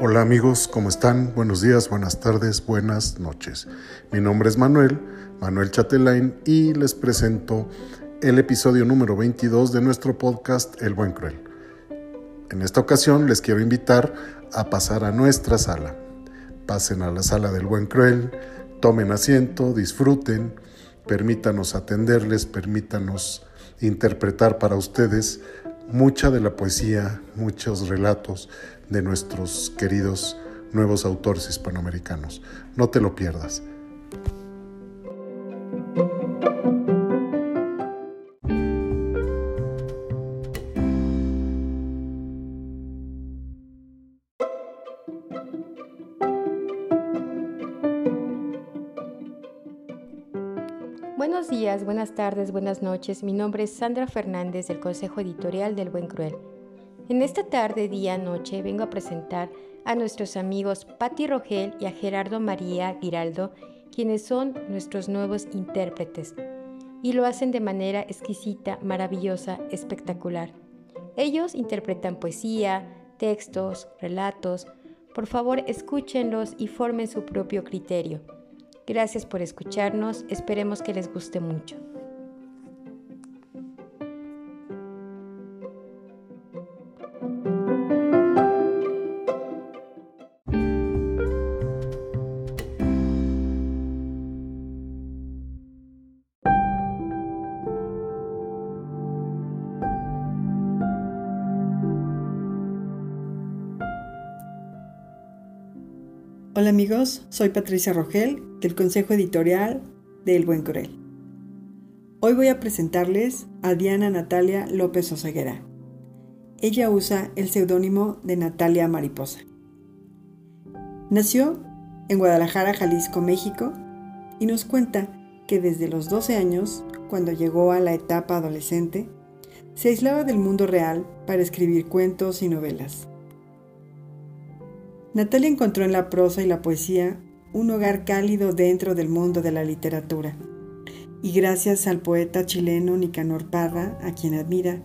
Hola amigos, ¿cómo están? Buenos días, buenas tardes, buenas noches. Mi nombre es Manuel, Manuel Chatelain, y les presento el episodio número 22 de nuestro podcast El Buen Cruel. En esta ocasión les quiero invitar a pasar a nuestra sala. Pasen a la sala del Buen Cruel, tomen asiento, disfruten, permítanos atenderles, permítanos interpretar para ustedes mucha de la poesía, muchos relatos de nuestros queridos nuevos autores hispanoamericanos. No te lo pierdas. Tardes, buenas noches. Mi nombre es Sandra Fernández del Consejo Editorial del Buen Cruel. En esta tarde, día, noche vengo a presentar a nuestros amigos Patti Rogel y a Gerardo María Giraldo, quienes son nuestros nuevos intérpretes, y lo hacen de manera exquisita, maravillosa, espectacular. Ellos interpretan poesía, textos, relatos. Por favor, escúchenlos y formen su propio criterio. Gracias por escucharnos, esperemos que les guste mucho. Hola amigos, soy Patricia Rogel del Consejo Editorial de El Buen Cruel. Hoy voy a presentarles a Diana Natalia López Oseguera. Ella usa el seudónimo de Natalia Mariposa. Nació en Guadalajara, Jalisco, México, y nos cuenta que desde los 12 años, cuando llegó a la etapa adolescente, se aislaba del mundo real para escribir cuentos y novelas. Natalia encontró en la prosa y la poesía un hogar cálido dentro del mundo de la literatura. Y gracias al poeta chileno Nicanor Parra, a quien admira,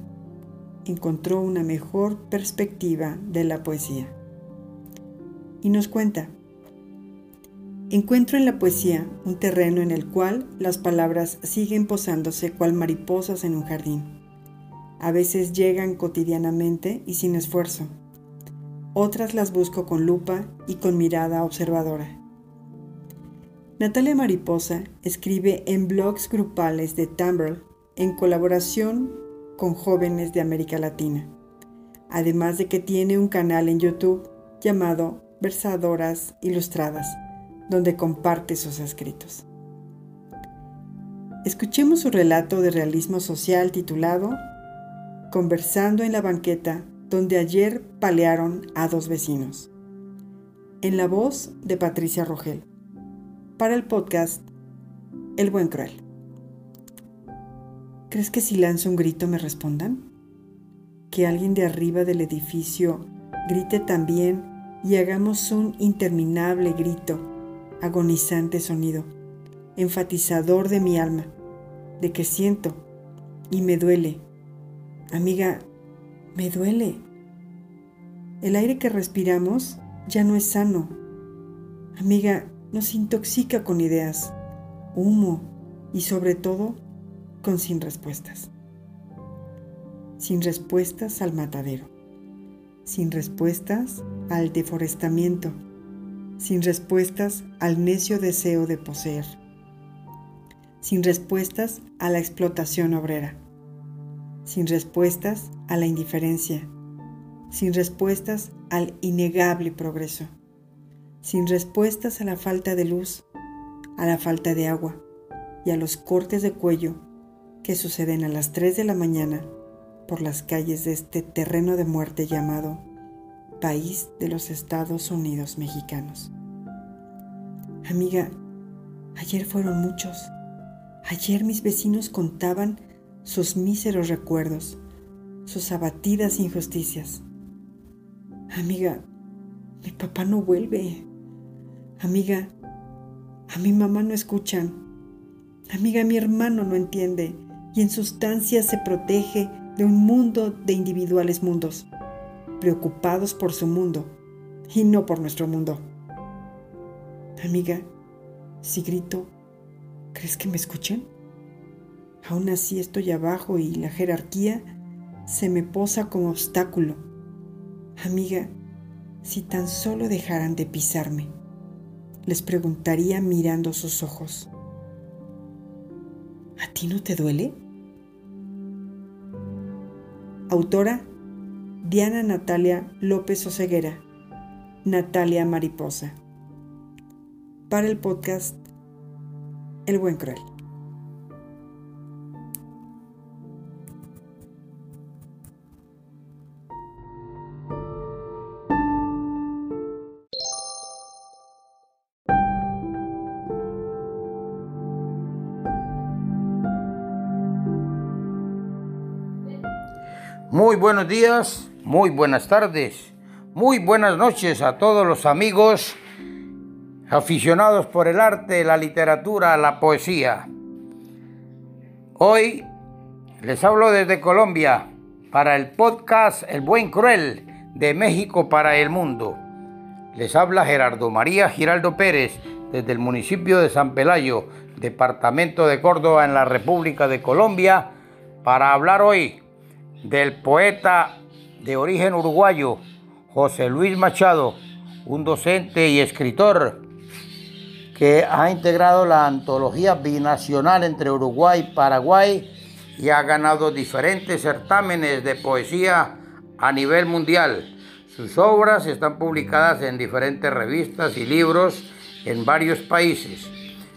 encontró una mejor perspectiva de la poesía. Y nos cuenta, encuentro en la poesía un terreno en el cual las palabras siguen posándose cual mariposas en un jardín. A veces llegan cotidianamente y sin esfuerzo otras las busco con lupa y con mirada observadora. Natalia Mariposa escribe en blogs grupales de Tumblr en colaboración con jóvenes de América Latina, además de que tiene un canal en YouTube llamado Versadoras Ilustradas, donde comparte sus escritos. Escuchemos su relato de realismo social titulado Conversando en la banqueta donde ayer palearon a dos vecinos. En la voz de Patricia Rogel. Para el podcast El Buen Cruel. ¿Crees que si lanzo un grito me respondan? Que alguien de arriba del edificio grite también y hagamos un interminable grito, agonizante sonido, enfatizador de mi alma, de que siento y me duele. Amiga, me duele. El aire que respiramos ya no es sano. Amiga, nos intoxica con ideas, humo y sobre todo con sin respuestas. Sin respuestas al matadero. Sin respuestas al deforestamiento. Sin respuestas al necio deseo de poseer. Sin respuestas a la explotación obrera sin respuestas a la indiferencia, sin respuestas al innegable progreso, sin respuestas a la falta de luz, a la falta de agua y a los cortes de cuello que suceden a las 3 de la mañana por las calles de este terreno de muerte llamado país de los Estados Unidos mexicanos. Amiga, ayer fueron muchos. Ayer mis vecinos contaban sus míseros recuerdos, sus abatidas injusticias. Amiga, mi papá no vuelve. Amiga, a mi mamá no escuchan. Amiga, mi hermano no entiende. y en sustancia se protege de un mundo de individuales mundos, preocupados por su mundo y no por nuestro mundo. Amiga, si grito, ¿crees que me escuchen? Aún así estoy abajo y la jerarquía se me posa como obstáculo. Amiga, si tan solo dejaran de pisarme, les preguntaría mirando sus ojos. ¿A ti no te duele? Autora Diana Natalia López Oseguera. Natalia Mariposa. Para el podcast El Buen Cruel. Buenos días, muy buenas tardes, muy buenas noches a todos los amigos aficionados por el arte, la literatura, la poesía. Hoy les hablo desde Colombia para el podcast El Buen Cruel de México para el Mundo. Les habla Gerardo María Giraldo Pérez desde el municipio de San Pelayo, departamento de Córdoba en la República de Colombia, para hablar hoy del poeta de origen uruguayo José Luis Machado, un docente y escritor que ha integrado la antología binacional entre Uruguay y Paraguay y ha ganado diferentes certámenes de poesía a nivel mundial. Sus obras están publicadas en diferentes revistas y libros en varios países.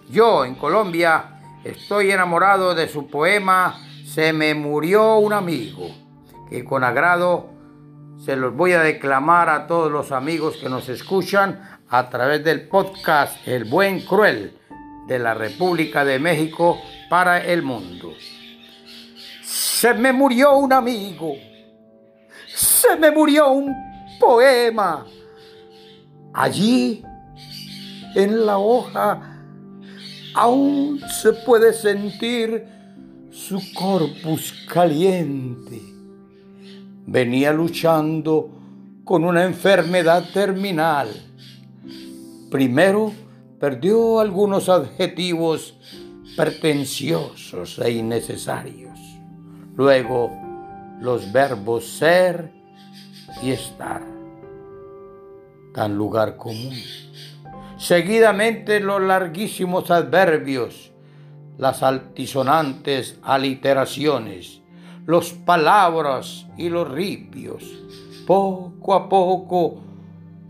Yo, en Colombia, estoy enamorado de su poema se me murió un amigo, que con agrado se los voy a declamar a todos los amigos que nos escuchan a través del podcast El Buen Cruel de la República de México para el mundo. Se me murió un amigo, se me murió un poema. Allí, en la hoja, aún se puede sentir su corpus caliente. Venía luchando con una enfermedad terminal. Primero perdió algunos adjetivos pretenciosos e innecesarios. Luego los verbos ser y estar. Tan lugar común. Seguidamente los larguísimos adverbios las altisonantes aliteraciones, los palabras y los ripios. Poco a poco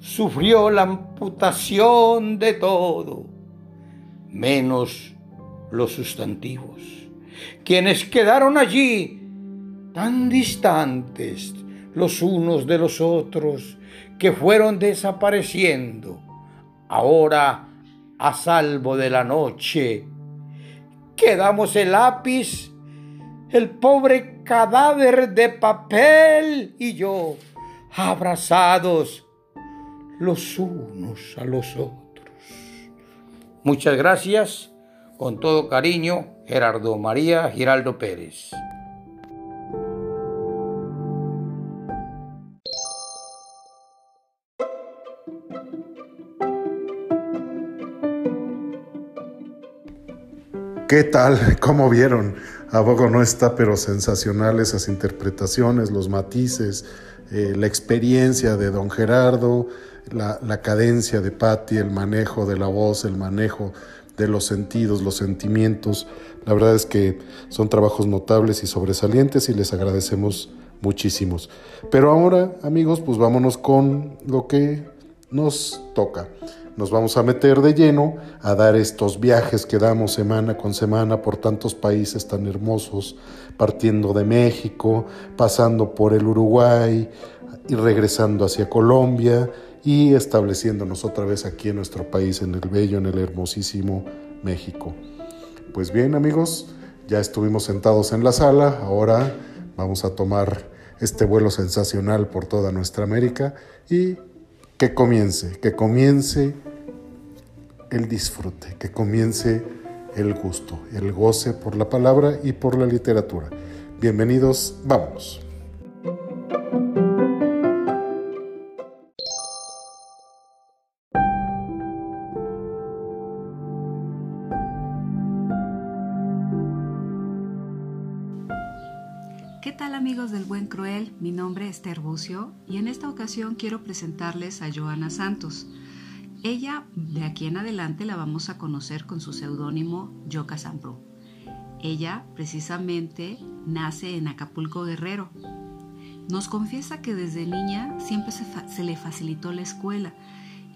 sufrió la amputación de todo, menos los sustantivos, quienes quedaron allí tan distantes los unos de los otros que fueron desapareciendo, ahora a salvo de la noche quedamos el lápiz, el pobre cadáver de papel y yo, abrazados los unos a los otros. Muchas gracias, con todo cariño, Gerardo María Giraldo Pérez. ¿Qué tal? ¿Cómo vieron? A no está, pero sensacional esas interpretaciones, los matices, eh, la experiencia de don Gerardo, la, la cadencia de Patti, el manejo de la voz, el manejo de los sentidos, los sentimientos. La verdad es que son trabajos notables y sobresalientes y les agradecemos muchísimos. Pero ahora, amigos, pues vámonos con lo que nos toca nos vamos a meter de lleno a dar estos viajes que damos semana con semana por tantos países tan hermosos, partiendo de México, pasando por el Uruguay y regresando hacia Colombia y estableciéndonos otra vez aquí en nuestro país, en el bello, en el hermosísimo México. Pues bien amigos, ya estuvimos sentados en la sala, ahora vamos a tomar este vuelo sensacional por toda nuestra América y que comience, que comience el disfrute, que comience el gusto, el goce por la palabra y por la literatura. Bienvenidos, vámonos. ¿Qué tal amigos del Buen Cruel? Mi nombre es Terbucio y en esta ocasión quiero presentarles a Joana Santos. Ella, de aquí en adelante, la vamos a conocer con su seudónimo Yoka Samprú. Ella, precisamente, nace en Acapulco Guerrero. Nos confiesa que desde niña siempre se, le facilitó la escuela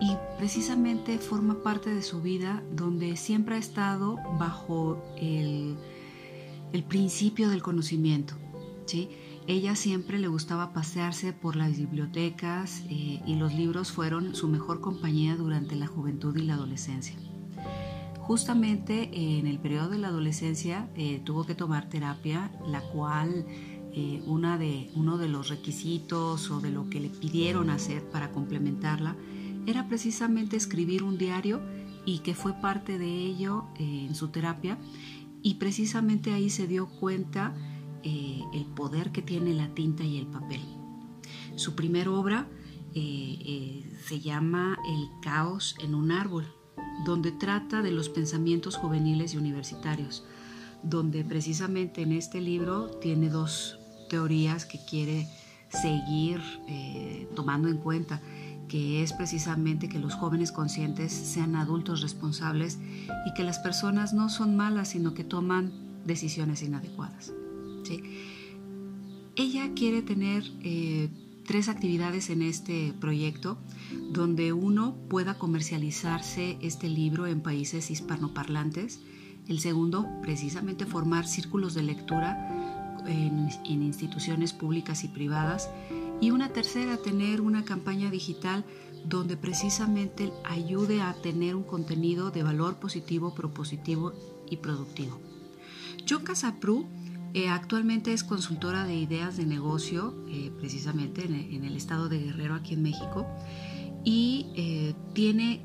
y precisamente forma parte de su vida donde siempre ha estado bajo el principio del conocimiento. Ella siempre le gustaba pasearse por las bibliotecas eh, y los libros fueron su mejor compañía durante la juventud y la adolescencia. Justamente en el periodo de la adolescencia eh, tuvo que tomar terapia, la cual eh, una de, uno de los requisitos o de lo que le pidieron hacer para complementarla era precisamente escribir un diario y que fue parte de ello en su terapia y precisamente ahí se dio cuenta eh, el poder que tiene la tinta y el papel. Su primera obra eh, eh, se llama El caos en un árbol, donde trata de los pensamientos juveniles y universitarios, donde precisamente en este libro tiene dos teorías que quiere seguir tomando en cuenta que es precisamente que los jóvenes conscientes sean adultos responsables y que las personas no son malas, sino que toman decisiones inadecuadas. Ella quiere tener eh, tres actividades en este proyecto, donde uno pueda comercializarse este libro en países hispanoparlantes, el segundo, precisamente formar círculos de lectura en, instituciones públicas y privadas, y una tercera, tener una campaña digital donde precisamente ayude a tener un contenido de valor positivo, propositivo y productivo. John Casapru eh, actualmente es consultora de ideas de negocio, eh, precisamente en, el estado de Guerrero, aquí en México, y eh, tiene,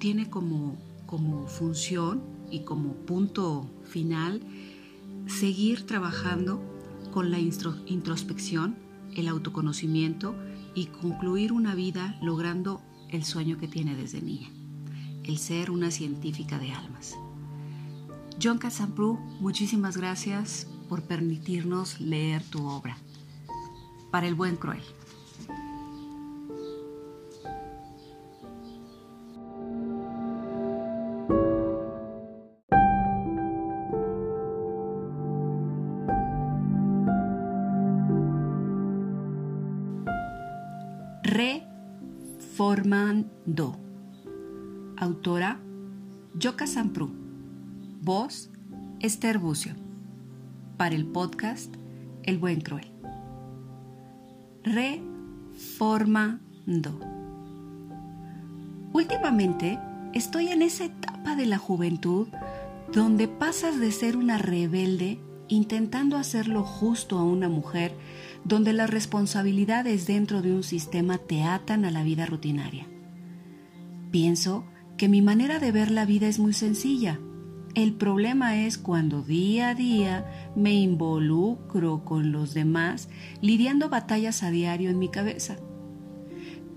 tiene como, como función y como punto final seguir trabajando con la introspección, el autoconocimiento y concluir una vida logrando el sueño que tiene desde niña, el ser una científica de almas. John Casampru, muchísimas gracias por permitirnos leer tu obra. Para el buen cruel. Reformando. Autora Yoka Sampru. Voz, Esther Bucio. Para el podcast El Buen Cruel. Reformando. Últimamente estoy en esa etapa de la juventud donde pasas de ser una rebelde intentando hacer lo justo a una mujer, donde las responsabilidades dentro de un sistema te atan a la vida rutinaria. Pienso que mi manera de ver la vida es muy sencilla el problema es cuando día a día me involucro con los demás, lidiando batallas a diario en mi cabeza,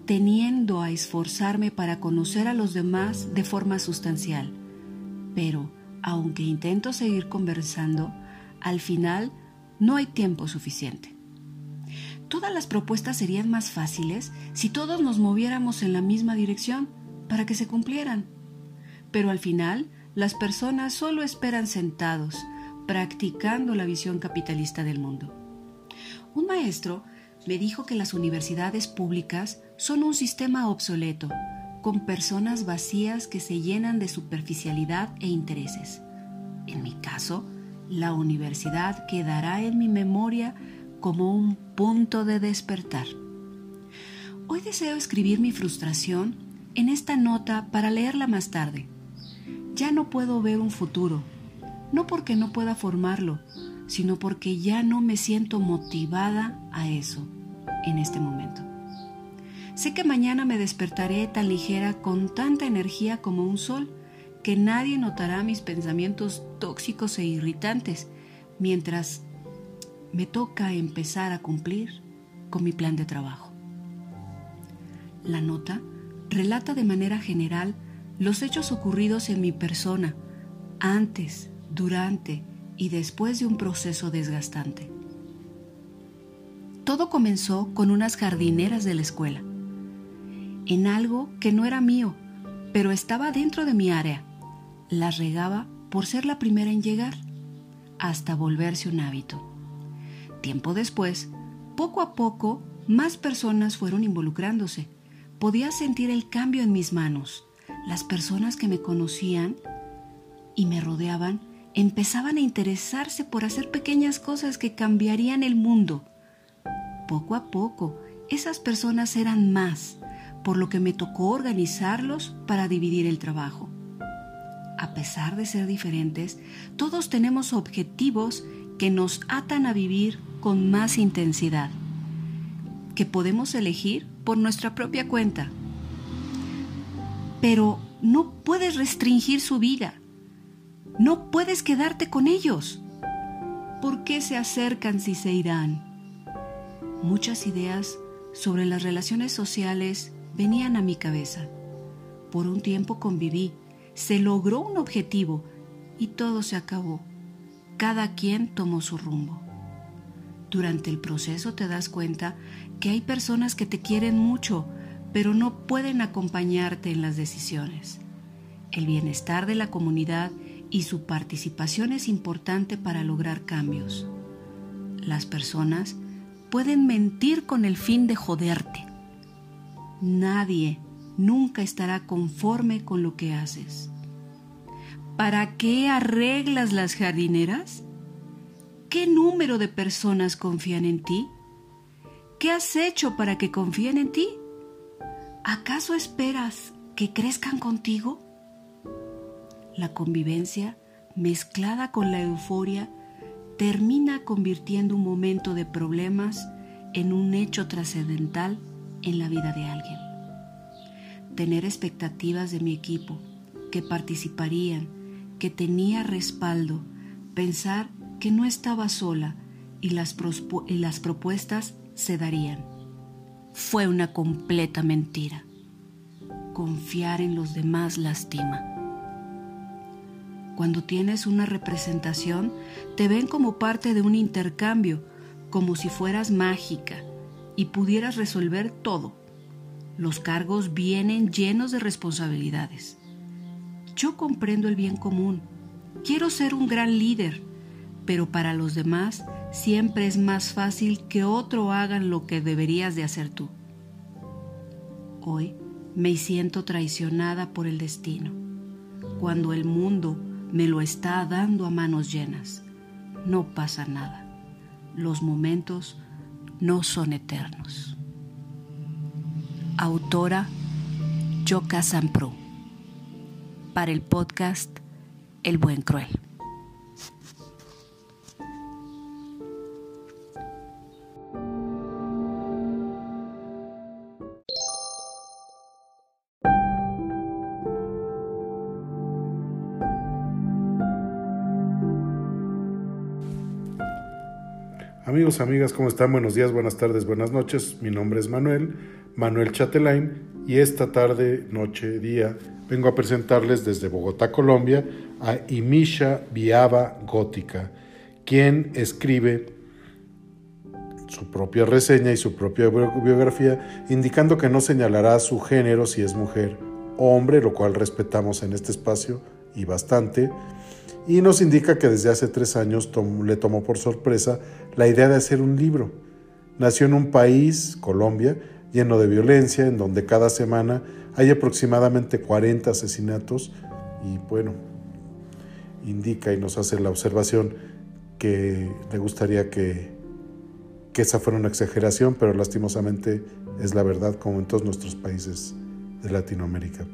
teniendo a esforzarme para conocer a los demás de forma sustancial. Pero, aunque intento seguir conversando, al final no hay tiempo suficiente. Todas las propuestas serían más fáciles si todos nos moviéramos en la misma dirección para que se cumplieran. Pero al final, las personas solo esperan sentados, practicando la visión capitalista del mundo. Un maestro me dijo que las universidades públicas son un sistema obsoleto, con personas vacías que se llenan de superficialidad e intereses. En mi caso, la universidad quedará en mi memoria como un punto de despertar. Hoy deseo escribir mi frustración en esta nota para leerla más tarde ya no puedo ver un futuro, no porque no pueda formarlo, sino porque ya no me siento motivada a eso en este momento. Sé que mañana me despertaré tan ligera con tanta energía como un sol que nadie notará mis pensamientos tóxicos e irritantes mientras me toca empezar a cumplir con mi plan de trabajo. La nota relata de manera general los hechos ocurridos en mi persona antes, durante y después de un proceso desgastante. Todo comenzó con unas jardineras de la escuela, en algo que no era mío, pero estaba dentro de mi área. Las regaba por ser la primera en llegar, hasta volverse un hábito. Tiempo después, poco a poco, más personas fueron involucrándose. Podía sentir el cambio en mis manos. Las personas que me conocían y me rodeaban empezaban a interesarse por hacer pequeñas cosas que cambiarían el mundo. Poco a poco, esas personas eran más, por lo que me tocó organizarlos para dividir el trabajo. A pesar de ser diferentes, todos tenemos objetivos que nos atan a vivir con más intensidad, que podemos elegir por nuestra propia cuenta. Pero no puedes restringir su vida. No puedes quedarte con ellos. ¿Por qué se acercan si se irán? Muchas ideas sobre las relaciones sociales venían a mi cabeza. Por un tiempo conviví, se logró un objetivo y todo se acabó. Cada quien tomó su rumbo. Durante el proceso te das cuenta que hay personas que te quieren mucho, pero no pueden acompañarte en las decisiones. El bienestar de la comunidad y su participación es importante para lograr cambios. Las personas pueden mentir con el fin de joderte. Nadie nunca estará conforme con lo que haces. ¿Para qué arreglas las jardineras? ¿Qué número de personas confían en ti? ¿Qué has hecho para que confíen en ti? ¿Acaso esperas que crezcan contigo? La convivencia, mezclada con la euforia, termina convirtiendo un momento de problemas en un hecho trascendental en la vida de alguien. Tener expectativas de mi equipo, que participarían, que tenía respaldo, pensar que no estaba sola y las, y las propuestas se darían. Fue una completa mentira. Confiar en los demás lastima. Cuando tienes una representación, te ven como parte de un intercambio, como si fueras mágica y pudieras resolver todo. Los cargos vienen llenos de responsabilidades. Yo comprendo el bien común. Quiero ser un gran líder, pero para los demás siempre es más fácil que otro hagan lo que deberías de hacer tú. Hoy me siento traicionada por el destino, cuando el mundo me lo está dando a manos llenas. No pasa nada. Los momentos no son eternos. Autora Yoka Sampro. Para el podcast El Buen Cruel. Amigos, amigas, ¿cómo están? Buenos días, buenas tardes, buenas noches. Mi nombre es Manuel, Manuel Chatelain, y esta tarde, noche, día, vengo a presentarles desde Bogotá, Colombia, a Imisha Viaba Gótica, quien escribe su propia reseña y su propia biografía, indicando que no señalará su género si es mujer o hombre, lo cual respetamos en este espacio y bastante y nos indica que desde hace tres años le tomó por sorpresa la idea de hacer un libro. Nació en un país, Colombia, lleno de violencia, en donde cada semana hay aproximadamente 40 asesinatos y bueno, indica y nos hace la observación que le gustaría que, que esa fuera una exageración, pero lastimosamente es la verdad como en todos nuestros países de Latinoamérica.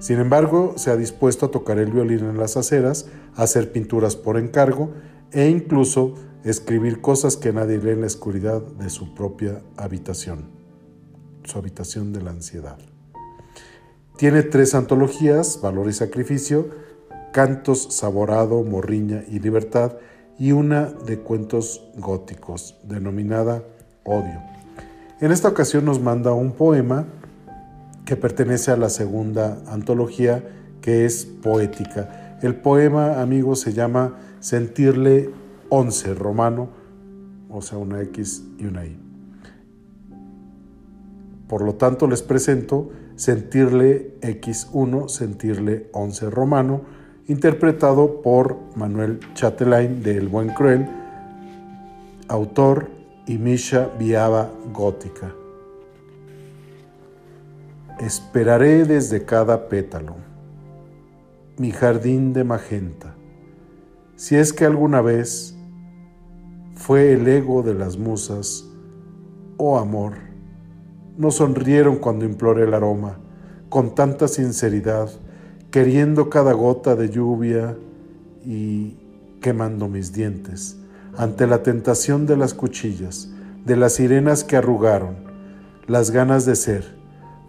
Sin embargo, se ha dispuesto a tocar el violín en las aceras, a hacer pinturas por encargo e incluso escribir cosas que nadie lee en la oscuridad de su propia habitación, su habitación de la ansiedad. Tiene tres antologías, Valor y Sacrificio, Cantos, Saborado, Morriña y Libertad, y una de cuentos góticos, denominada Odio. En esta ocasión nos manda un poema que pertenece a la segunda antología, que es poética. El poema, amigos, se llama Sentirle 11 romano, o sea, una X y una Y. Por lo tanto, les presento Sentirle X1, Sentirle 11 romano, interpretado por Manuel Chatelain de El Buen Cruel, autor y Misha Viaba Gótica. Esperaré desde cada pétalo mi jardín de magenta, si es que alguna vez fue el ego de las musas, oh amor, no sonrieron cuando imploré el aroma, con tanta sinceridad, queriendo cada gota de lluvia y quemando mis dientes, ante la tentación de las cuchillas, de las sirenas que arrugaron, las ganas de ser,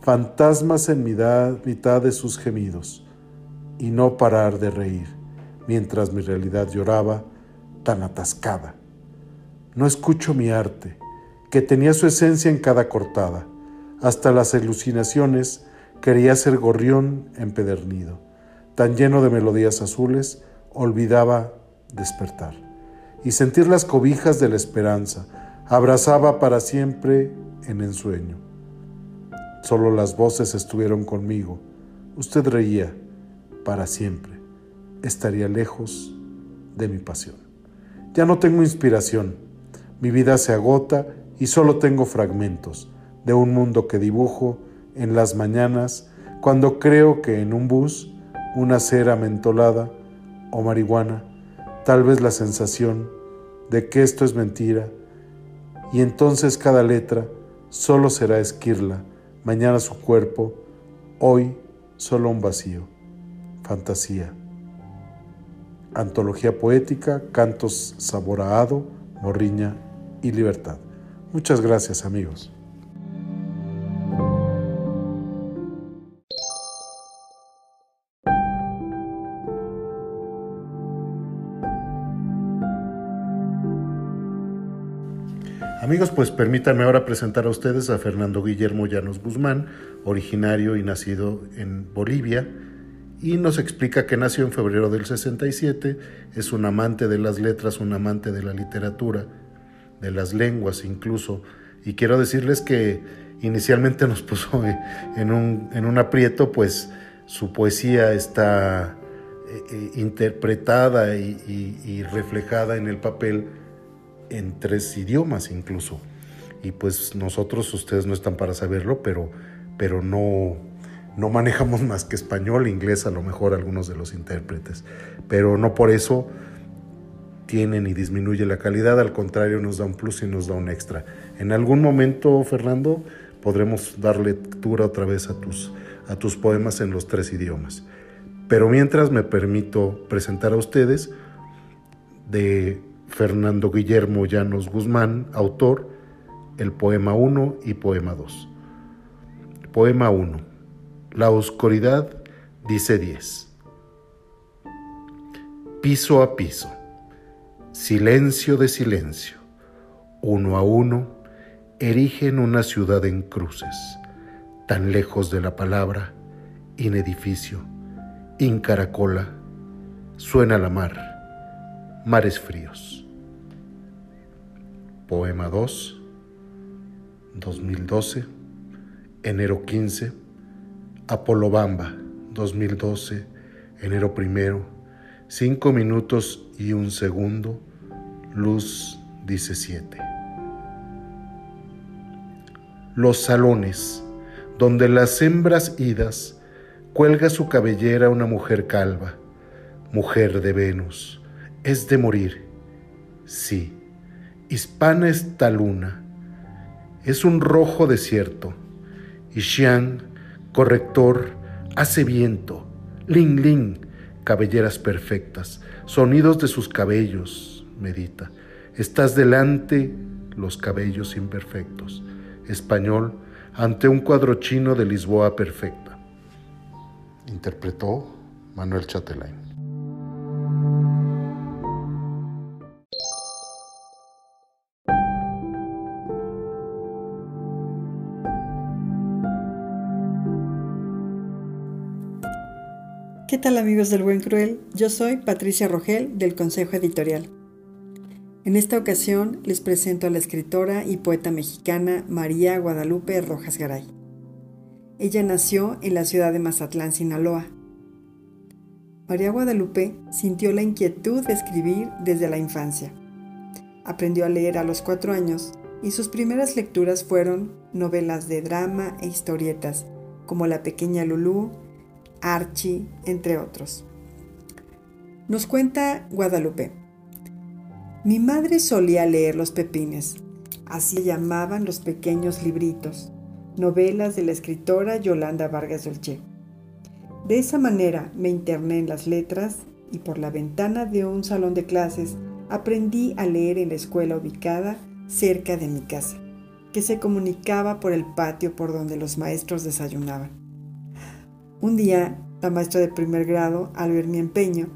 fantasmas en mitad de sus gemidos, y no parar de reír, mientras mi realidad lloraba tan atascada. No escucho mi arte, que tenía su esencia en cada cortada, hasta las alucinaciones quería ser gorrión empedernido, tan lleno de melodías azules, olvidaba despertar. Y sentir las cobijas de la esperanza, abrazaba para siempre en ensueño Solo las voces estuvieron conmigo. Usted reía para siempre. Estaría lejos de mi pasión. Ya no tengo inspiración. Mi vida se agota y solo tengo fragmentos de un mundo que dibujo en las mañanas cuando creo que en un bus, una cera mentolada o marihuana, tal vez la sensación de que esto es mentira, y entonces cada letra solo será esquirla mañana su cuerpo, hoy solo un vacío, fantasía. Antología poética, cantos saboraado, morriña y libertad. Muchas gracias amigos. Amigos, pues permítanme ahora presentar a ustedes a Fernando Guillermo Llanos Guzmán, originario y nacido en Bolivia, y nos explica que nació en febrero del 67, es un amante de las letras, un amante de la literatura, de las lenguas incluso, y quiero decirles que inicialmente nos puso en un, aprieto, pues su poesía está eh, eh, interpretada y reflejada en el papel en tres idiomas incluso. Y pues nosotros, ustedes no están para saberlo, pero, pero no, no manejamos más que español, inglés a lo mejor algunos de los intérpretes. Pero no por eso tiene ni disminuye la calidad, al contrario nos da un plus y nos da un extra. En algún momento, Fernando, podremos dar lectura otra vez a tus, a tus poemas en los tres idiomas. Pero mientras me permito presentar a ustedes de Fernando Guillermo Llanos Guzmán, autor, el poema 1 y poema 2. Poema 1. La oscuridad dice 10. Piso a piso, silencio de silencio, uno a uno, erigen una ciudad en cruces, tan lejos de la palabra, inedificio, incaracola, suena la mar, mares fríos. Poema 2, 2012, enero 15, Apolobamba, 2012, enero 1, 5 minutos y un segundo, luz 17. Los salones, donde las hembras idas cuelga su cabellera una mujer calva, mujer de Venus, es de morir, sí Hispana esta luna, es un rojo desierto, y Xiang, corrector, hace viento, ling ling, cabelleras perfectas, sonidos de sus cabellos, medita. Estás delante los cabellos imperfectos. Español ante un cuadro chino de Lisboa perfecta. Interpretó Manuel Chatelain. ¿Qué tal amigos del Buen Cruel? Yo soy Patricia Rogel del Consejo Editorial. En esta ocasión les presento a la escritora y poeta mexicana María Guadalupe Rojas Garay. Ella nació en la ciudad de Mazatlán, Sinaloa. María Guadalupe sintió la inquietud de escribir desde la infancia. Aprendió a leer a los cuatro años y sus primeras lecturas fueron novelas de drama e historietas como La pequeña Lulú, Archie, entre otros. Nos cuenta Guadalupe. Mi madre solía leer los pepines, así llamaban los pequeños libritos, novelas de la escritora Yolanda Vargas Dolce. De esa manera me interné en las letras y por la ventana de un salón de clases aprendí a leer en la escuela ubicada cerca de mi casa, que se comunicaba por el patio por donde los maestros desayunaban. Un día, la maestra de primer grado, al ver mi empeño,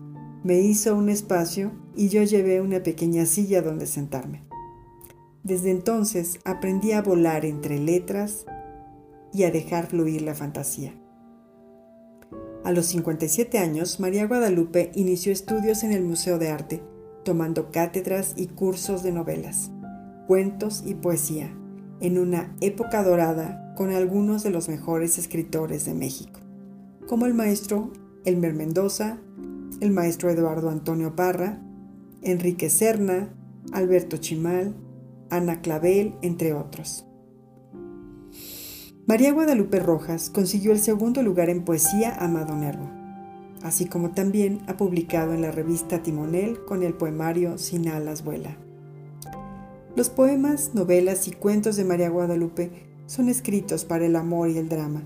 me hizo un espacio y yo llevé una pequeña silla donde sentarme. Desde entonces aprendí a volar entre letras y a dejar fluir la fantasía. A los 57 años, María Guadalupe inició estudios en el Museo de Arte, tomando cátedras y cursos de novelas, cuentos y poesía, en una época dorada con algunos de los mejores escritores de México como el maestro Elmer Mendoza, el maestro Eduardo Antonio Parra, Enrique Serna, Alberto Chimal, Ana Clavel, entre otros. María Guadalupe Rojas consiguió el segundo lugar en poesía Amado Nervo, así como también ha publicado en la revista Timonel con el poemario Sin alas vuela. Los poemas, novelas y cuentos de María Guadalupe son escritos para el amor y el drama,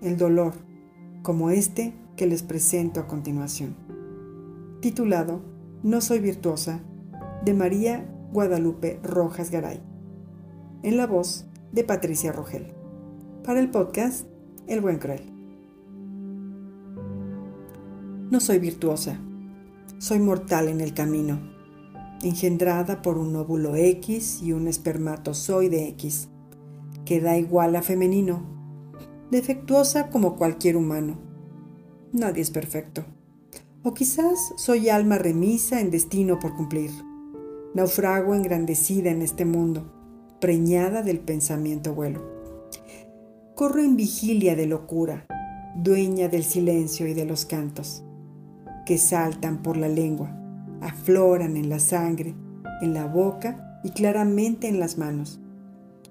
el dolor, como este que les presento a continuación, titulado No soy virtuosa, de María Guadalupe Rojas Garay, en la voz de Patricia Rogel, para el podcast El Buen Cruel. No soy virtuosa, soy mortal en el camino, engendrada por un óvulo X y un espermatozoide X, que da igual a femenino defectuosa como cualquier humano. Nadie es perfecto. O quizás soy alma remisa en destino por cumplir, naufrago engrandecida en este mundo, preñada del pensamiento vuelo. Corro en vigilia de locura, dueña del silencio y de los cantos, que saltan por la lengua, afloran en la sangre, en la boca y claramente en las manos.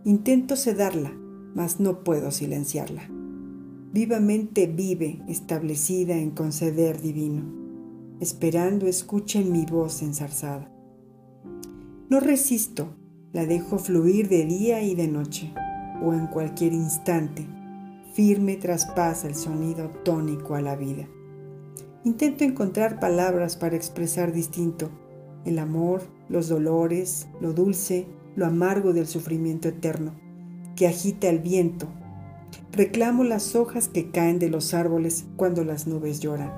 Intento sedarla, mas no puedo silenciarla. Vivamente vive, establecida en conceder divino, esperando escuchen mi voz ensarzada. No resisto, la dejo fluir de día y de noche, o en cualquier instante, firme traspasa el sonido tónico a la vida. Intento encontrar palabras para expresar distinto el amor, los dolores, lo dulce, lo amargo del sufrimiento eterno que agita el viento. Reclamo las hojas que caen de los árboles cuando las nubes lloran.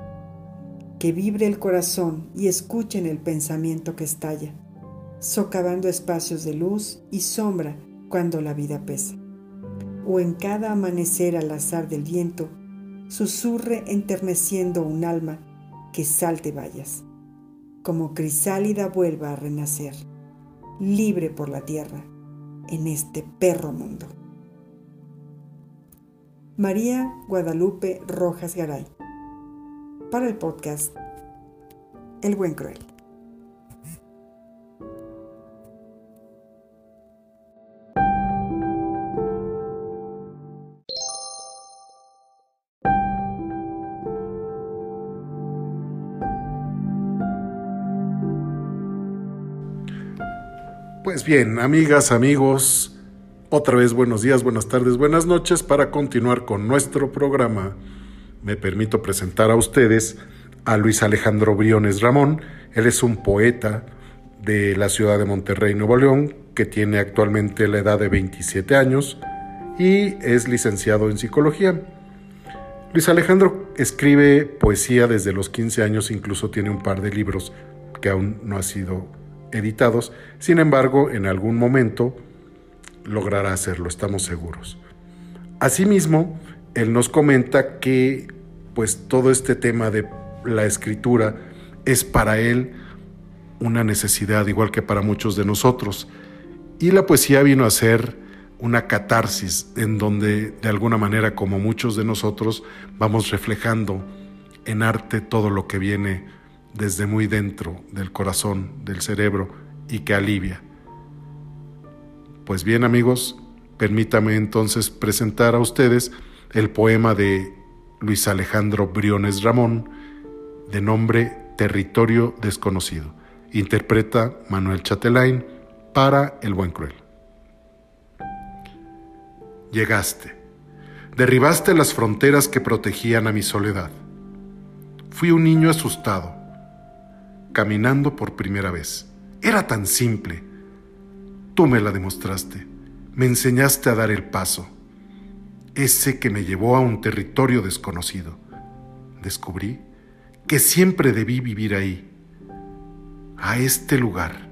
Que vibre el corazón y escuchen el pensamiento que estalla, socavando espacios de luz y sombra cuando la vida pesa. O en cada amanecer al azar del viento, susurre enterneciendo un alma que salte vallas, como crisálida vuelva a renacer, libre por la tierra en este perro mundo. María Guadalupe Rojas Garay. Para el podcast El Buen Cruel. Pues bien, amigas, amigos, otra vez buenos días, buenas tardes, buenas noches. Para continuar con nuestro programa, me permito presentar a ustedes a Luis Alejandro Briones Ramón. Él es un poeta de la ciudad de Monterrey, Nuevo León, que tiene actualmente la edad de 27 años y es licenciado en psicología. Luis Alejandro escribe poesía desde los 15 años, incluso tiene un par de libros que aún no han sido editados. Sin embargo, en algún momento logrará hacerlo, estamos seguros. Asimismo, él nos comenta que pues todo este tema de la escritura es para él una necesidad, igual que para muchos de nosotros. Y la poesía vino a ser una catarsis en donde de alguna manera, como muchos de nosotros, vamos reflejando en arte todo lo que viene desde muy dentro del corazón, del cerebro y que alivia. Pues bien amigos, permítame entonces presentar a ustedes el poema de Luis Alejandro Briones Ramón, de nombre Territorio Desconocido. Interpreta Manuel Chatelain para El Buen Cruel. Llegaste, derribaste las fronteras que protegían a mi soledad. Fui un niño asustado, caminando por primera vez. Era tan simple. Tú me la demostraste, me enseñaste a dar el paso ese que me llevó a un territorio desconocido. Descubrí que siempre debí vivir ahí. A este lugar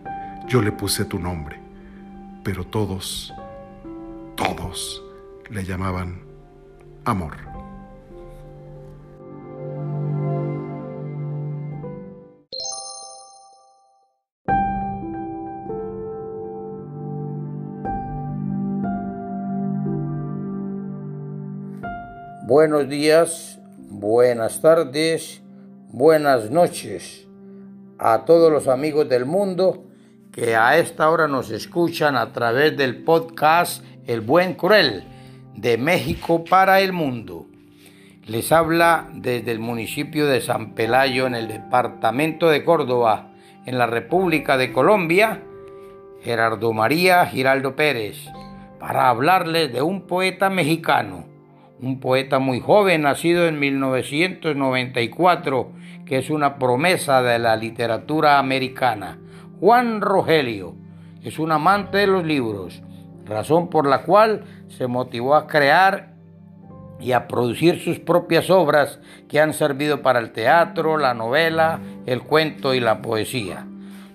yo le puse tu nombre, pero todos, todos le llamaban amor. Buenos días, buenas tardes, buenas noches a todos los amigos del mundo que a esta hora nos escuchan a través del podcast El Buen Cruel de México para el Mundo. Les habla desde el municipio de San Pelayo en el departamento de Córdoba, en la República de Colombia, Gerardo María Giraldo Pérez, para hablarles de un poeta mexicano un poeta muy joven, nacido en 1994, que es una promesa de la literatura americana. Juan Rogelio es un amante de los libros, razón por la cual se motivó a crear y a producir sus propias obras que han servido para el teatro, la novela, el cuento y la poesía.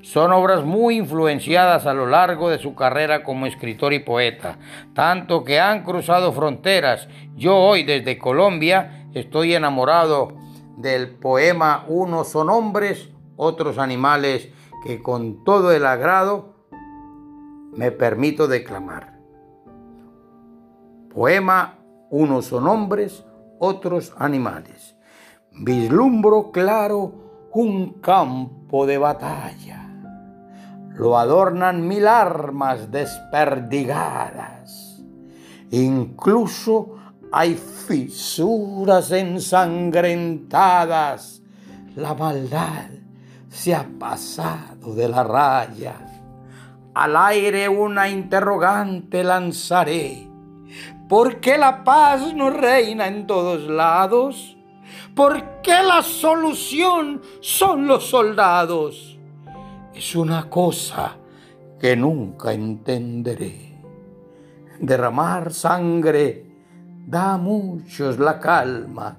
Son obras muy influenciadas a lo largo de su carrera como escritor y poeta, tanto que han cruzado fronteras. Yo hoy desde Colombia estoy enamorado del poema Unos son hombres, otros animales, que con todo el agrado me permito declamar. Poema Unos son hombres, otros animales. Vislumbro claro un campo de batalla lo adornan mil armas desperdigadas. Incluso hay fisuras ensangrentadas. La maldad se ha pasado de la raya. Al aire una interrogante lanzaré. ¿Por qué la paz no reina en todos lados? ¿Por qué la solución son los soldados? Es una cosa que nunca entenderé. Derramar sangre da a muchos la calma,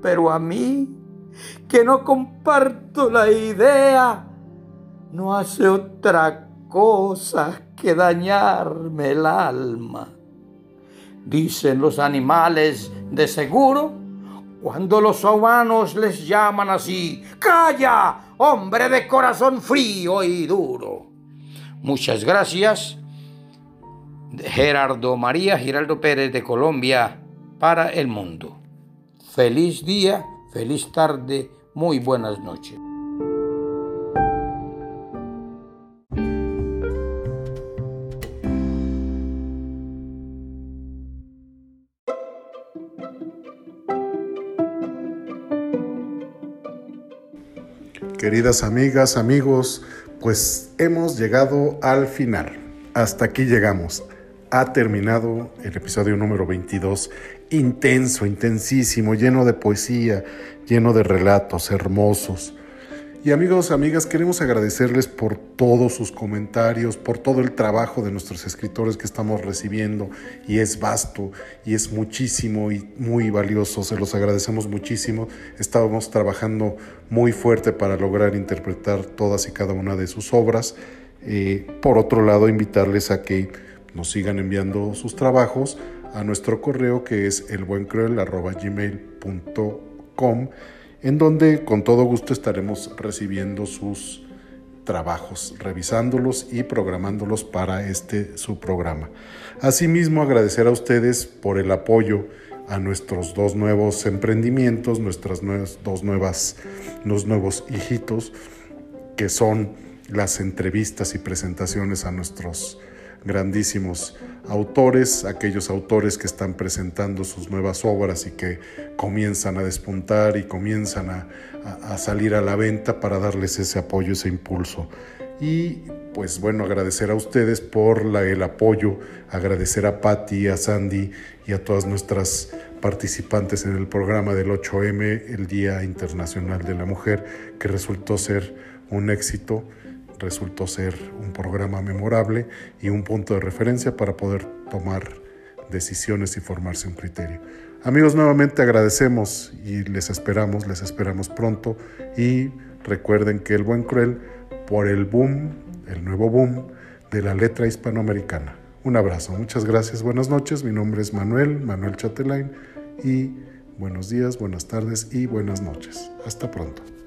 pero a mí, que no comparto la idea, no hace otra cosa que dañarme el alma. Dicen los animales de seguro cuando los humanos les llaman así, ¡Calla! hombre de corazón frío y duro. Muchas gracias. Gerardo María Giraldo Pérez de Colombia para el mundo. Feliz día, feliz tarde, muy buenas noches. Queridas amigas, amigos, pues hemos llegado al final. Hasta aquí llegamos. Ha terminado el episodio número 22, intenso, intensísimo, lleno de poesía, lleno de relatos hermosos. Y amigos, amigas, queremos agradecerles por todos sus comentarios, por todo el trabajo de nuestros escritores que estamos recibiendo y es vasto y es muchísimo y muy valioso. Se los agradecemos muchísimo. Estábamos trabajando muy fuerte para lograr interpretar todas y cada una de sus obras. Eh, por otro lado, invitarles a que nos sigan enviando sus trabajos a nuestro correo que es elbuencruel.gmail.com en donde con todo gusto estaremos recibiendo sus trabajos, revisándolos y programándolos para este su programa. Asimismo, agradecer a ustedes por el apoyo a nuestros dos nuevos emprendimientos, nuestras dos nuevas, los nuevos hijitos, que son las entrevistas y presentaciones a nuestros grandísimos autores, aquellos autores que están presentando sus nuevas obras y que comienzan a despuntar y comienzan a, salir a la venta para darles ese apoyo, ese impulso. Y pues bueno, agradecer a ustedes por el apoyo, agradecer a Patti, a Sandy y a todas nuestras participantes en el programa del 8M, el Día Internacional de la Mujer, que resultó ser un éxito resultó ser un programa memorable y un punto de referencia para poder tomar decisiones y formarse un criterio. Amigos, nuevamente agradecemos y les esperamos, les esperamos pronto y recuerden que el buen cruel por el boom, el nuevo boom de la letra hispanoamericana. Un abrazo, muchas gracias, buenas noches, mi nombre es Manuel, Manuel Chatelain y buenos días, buenas tardes y buenas noches. Hasta pronto.